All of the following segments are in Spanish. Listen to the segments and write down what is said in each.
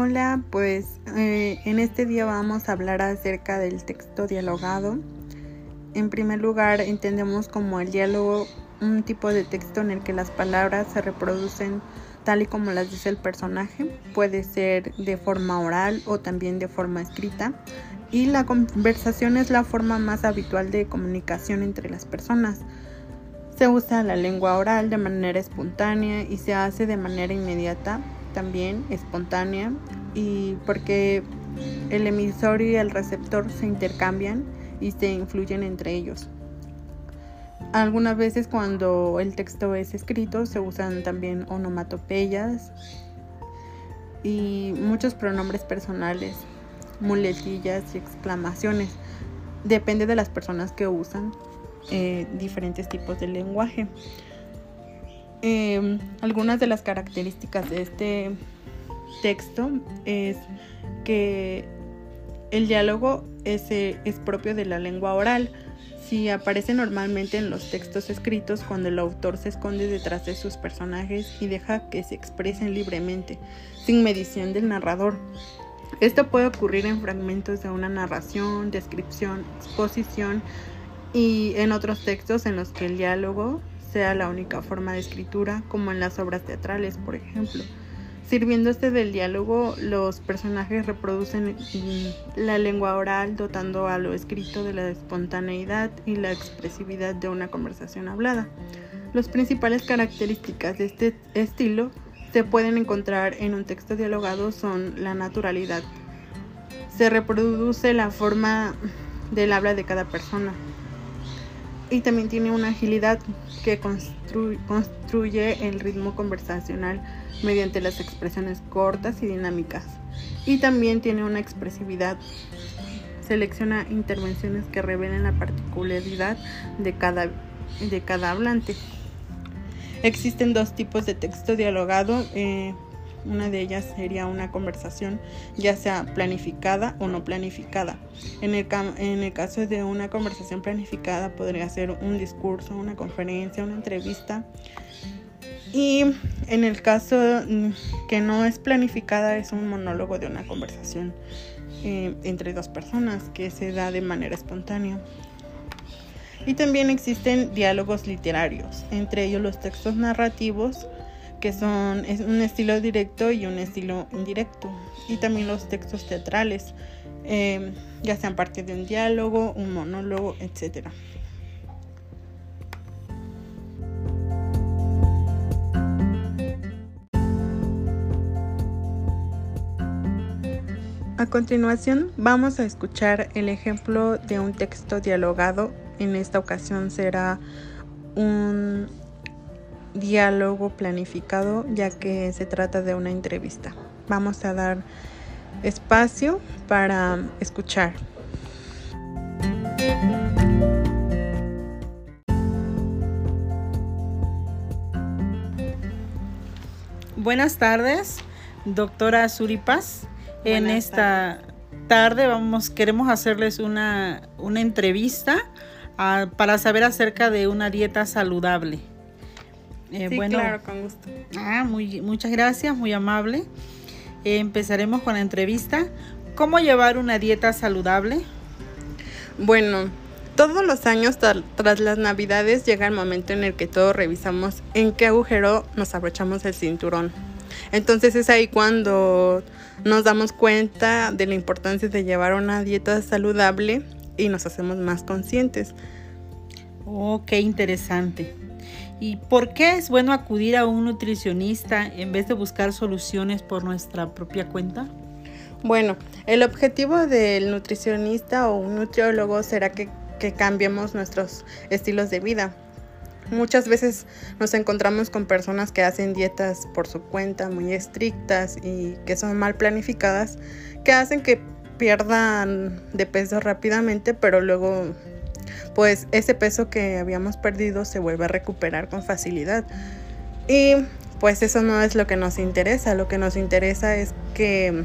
Hola, pues eh, en este día vamos a hablar acerca del texto dialogado. En primer lugar, entendemos como el diálogo un tipo de texto en el que las palabras se reproducen tal y como las dice el personaje. Puede ser de forma oral o también de forma escrita. Y la conversación es la forma más habitual de comunicación entre las personas. Se usa la lengua oral de manera espontánea y se hace de manera inmediata también espontánea y porque el emisor y el receptor se intercambian y se influyen entre ellos. Algunas veces cuando el texto es escrito se usan también onomatopeyas y muchos pronombres personales, muletillas y exclamaciones. Depende de las personas que usan eh, diferentes tipos de lenguaje. Em, algunas de las características de este texto es que el diálogo es, es propio de la lengua oral. Si aparece normalmente en los textos escritos cuando el autor se esconde detrás de sus personajes y deja que se expresen libremente, sin medición del narrador. Esto puede ocurrir en fragmentos de una narración, descripción, exposición y en otros textos en los que el diálogo sea la única forma de escritura, como en las obras teatrales, por ejemplo. Sirviéndose del diálogo, los personajes reproducen la lengua oral, dotando a lo escrito de la espontaneidad y la expresividad de una conversación hablada. Las principales características de este estilo se pueden encontrar en un texto dialogado son la naturalidad. Se reproduce la forma del habla de cada persona, y también tiene una agilidad que construye el ritmo conversacional mediante las expresiones cortas y dinámicas. Y también tiene una expresividad. Selecciona intervenciones que revelen la particularidad de cada, de cada hablante. Existen dos tipos de texto dialogado. Eh, una de ellas sería una conversación ya sea planificada o no planificada. En el, caso de una conversación planificada podría ser un discurso, una conferencia, una entrevista. Y en el caso que no es planificada es un monólogo de una conversación eh, entre dos personas que se da de manera espontánea. Y también existen diálogos literarios, entre ellos los textos narrativos, que son es un estilo directo y un estilo indirecto. Y también los textos teatrales, em, ya sean parte de un diálogo, un monólogo, etc. A continuación vamos a escuchar el ejemplo de un texto dialogado. En esta ocasión será un diálogo planificado ya que se trata de una entrevista. Vamos a dar espacio para escuchar. Buenas tardes, doctora Suripas. En esta tarde vamos, queremos hacerles una, una entrevista ah, para saber acerca de una dieta saludable. Eh, sí, claro, con gusto. Ah, muy, muchas gracias, muy amable. Eh, empezaremos con la entrevista. ¿Cómo llevar una dieta saludable? Bueno, todos los años tras las navidades llega el momento en el que todos revisamos en qué agujero nos abrochamos el cinturón. Entonces es ahí cuando nos damos cuenta de la importancia de llevar una dieta saludable y nos hacemos más conscientes. Oh, qué interesante. ¿Y por qué es bueno acudir a un nutricionista en vez de buscar soluciones por nuestra propia cuenta? Bueno, el objetivo del nutricionista o un nutriólogo será que, cambiemos nuestros estilos de vida. Muchas veces nos encontramos con personas que hacen dietas por su cuenta muy estrictas y que son mal planificadas, que hacen que pierdan de peso rápidamente, pero luego pues ese peso que habíamos perdido se vuelve a recuperar con facilidad. Y pues eso no es lo que nos interesa, lo que nos interesa es que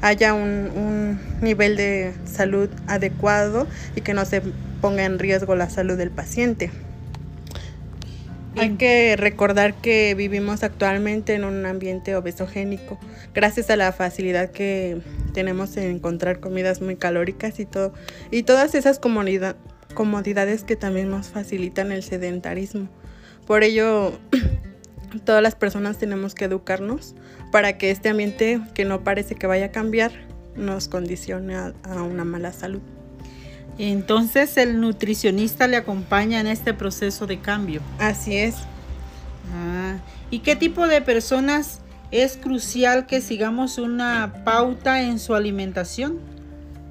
haya un, nivel de salud adecuado y que no se ponga en riesgo la salud del paciente. Hay que recordar que vivimos actualmente en un ambiente obesogénico, gracias a la facilidad que tenemos en encontrar comidas muy calóricas y todo, y todas esas comodidades que también nos facilitan el sedentarismo. Por ello, todas las personas tenemos que educarnos para que este ambiente que no parece que vaya a cambiar nos condicione a, una mala salud. Entonces el nutricionista le acompaña en este proceso de cambio. Así es. Ah, ¿Y qué tipo de personas es crucial que sigamos una pauta en su alimentación?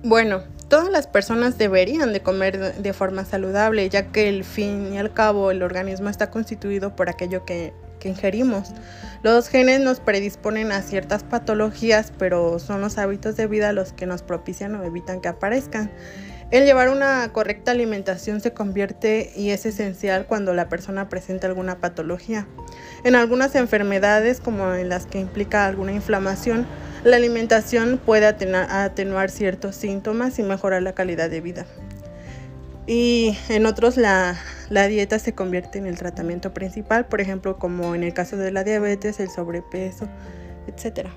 Bueno, todas las personas deberían de comer de forma saludable, ya que el fin y al cabo el organismo está constituido por aquello que que ingerimos. Los genes nos predisponen a ciertas patologías, pero son los hábitos de vida los que nos propician o evitan que aparezcan. El llevar una correcta alimentación se convierte y es esencial cuando la persona presenta alguna patología. En algunas enfermedades, como en las que implica alguna inflamación, la alimentación puede atenuar ciertos síntomas y mejorar la calidad de vida y en otros la, dieta se convierte en el tratamiento principal, por ejemplo, como en el caso de la diabetes, el sobrepeso, etcétera.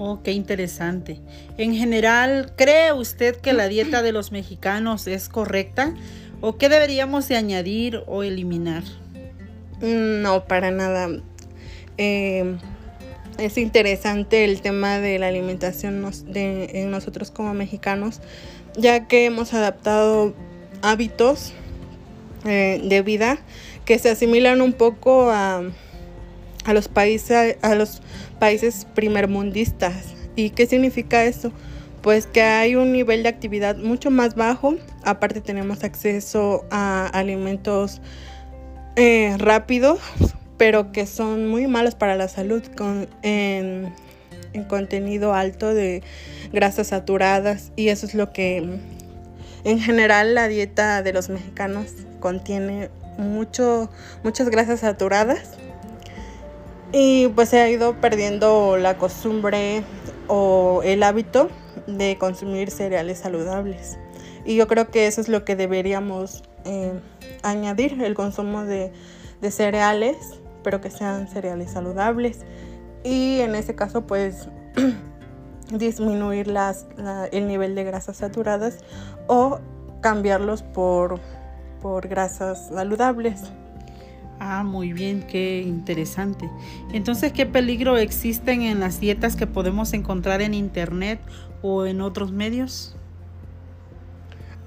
Oh, qué interesante. En general, ¿cree usted que la dieta de los mexicanos es correcta? ¿O qué deberíamos de añadir o eliminar? Mm, no, para nada. Eh, es interesante el tema de la alimentación en nosotros como mexicanos, ya que hemos adaptado hábitos eh, de vida que se asimilan un poco a, a, los países, a los países primermundistas. ¿Y qué significa eso? Pues que hay un nivel de actividad mucho más bajo, aparte tenemos acceso a alimentos eh, rápidos, pero que son muy malos para la salud, con, en contenido alto de grasas saturadas, y eso es lo que en general la dieta de los mexicanos contiene mucho, muchas grasas saturadas y pues se ha ido perdiendo la costumbre o el hábito de consumir cereales saludables. Y yo creo que eso es lo que deberíamos eh, añadir, el consumo de, cereales, pero que sean cereales saludables. Y en ese caso pues disminuir el nivel de grasas saturadas o cambiarlos por, por grasas saludables. Ah, muy bien, qué interesante. Entonces, ¿qué peligro existen en las dietas que podemos encontrar en internet o en otros medios?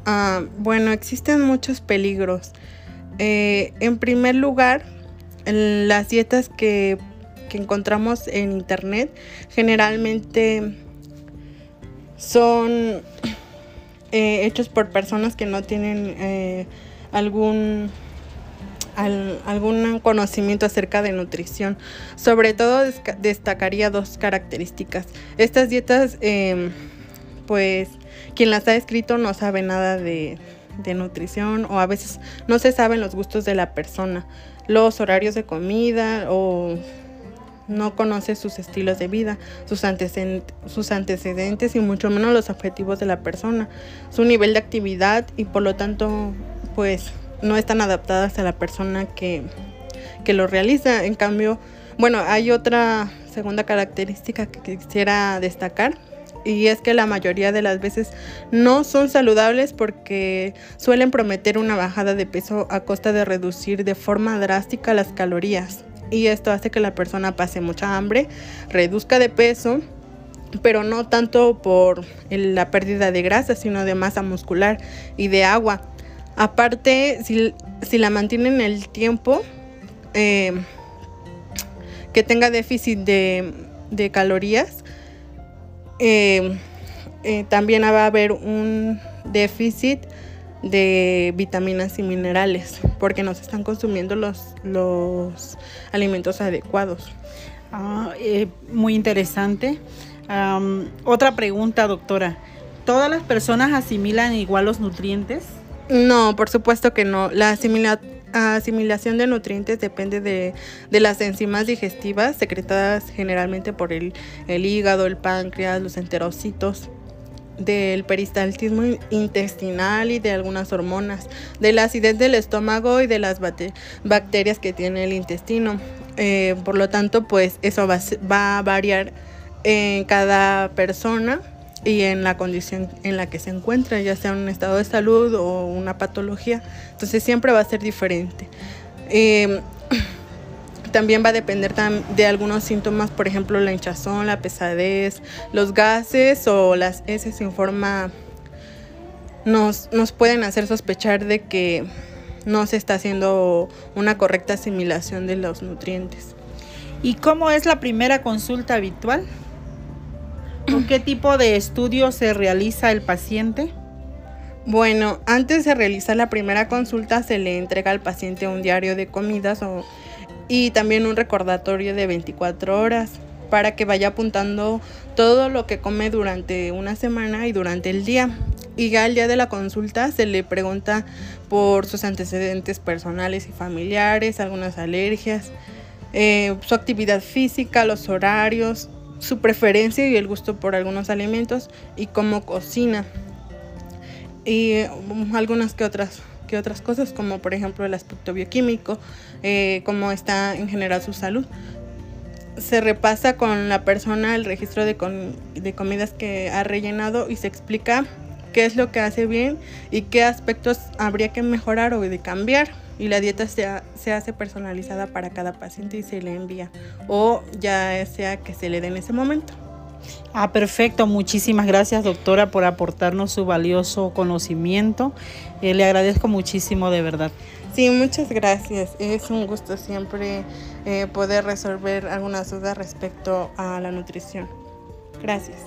Ah, bueno, existen muchos peligros. Eh, en primer lugar, las dietas que, que encontramos en internet generalmente son eh, hechos por personas que no tienen eh, algún algún conocimiento acerca de nutrición. Sobre todo destacaría dos características. Estas dietas, em, pues quien las ha escrito no sabe nada de, de nutrición o a veces no se saben los gustos de la persona, los horarios de comida o no conoce sus estilos de vida, sus, antecedentes, sus antecedentes y mucho menos los objetivos de la persona, su nivel de actividad y por lo tanto pues no están adaptadas a la persona que, que lo realiza. En cambio, bueno, hay otra segunda característica que quisiera destacar y es que la mayoría de las veces no son saludables porque suelen prometer una bajada de peso a costa de reducir de forma drástica las calorías y esto hace que la persona pase mucha hambre, reduzca de peso, pero no tanto por la pérdida de grasa, sino de masa muscular y de agua. Aparte, si, la mantienen el tiempo, eh, que tenga déficit de, calorías, eh, eh, también va a haber un déficit de vitaminas y minerales porque no se están consumiendo los, los alimentos adecuados. Ah, eh, muy interesante. otra pregunta, doctora. ¿Todas las personas asimilan igual los nutrientes? No, por supuesto que no. La asimilación de nutrientes depende de, las enzimas digestivas secretadas generalmente por el, el hígado, el páncreas, los enterocitos del peristaltismo intestinal y de algunas hormonas, de la acidez del estómago y de las bacterias que tiene el intestino. Eh, por lo tanto, pues eso va a variar en cada persona y en la condición en la que se encuentra, ya sea un estado de salud o una patología. Entonces siempre va a ser diferente. Eh, también va a depender de algunos síntomas, por ejemplo, la hinchazón, la pesadez, los gases o las heces en forma nos, nos pueden hacer sospechar de que no se está haciendo una correcta asimilación de los nutrientes. ¿Y cómo es la primera consulta habitual? ¿Con qué tipo de estudio se realiza el paciente? Bueno, antes de realizar la primera consulta se le entrega al paciente un diario de comidas o, y también un recordatorio de 24 horas para que vaya apuntando todo lo que come durante una semana y durante el día. Y ya al día de la consulta se le pregunta por sus antecedentes personales y familiares, algunas alergias, eh, su actividad física, los horarios, su preferencia y el gusto por algunos alimentos y cómo cocina. Y um, algunas que otras, que otras cosas, como por ejemplo el aspecto bioquímico, eh, cómo está en general su salud. Se repasa con la persona el registro de, de comidas que ha rellenado y se explica qué es lo que hace bien y qué aspectos habría que mejorar o de cambiar y la dieta se, se, hace personalizada para cada paciente y se le envía o ya sea que se le dé en ese momento. Ah, perfecto. Muchísimas gracias, doctora, por aportarnos su valioso conocimiento. Eh, le agradezco muchísimo, de verdad. Sí, muchas gracias. Es un gusto siempre eh, poder resolver algunas dudas respecto a la nutrición. Gracias.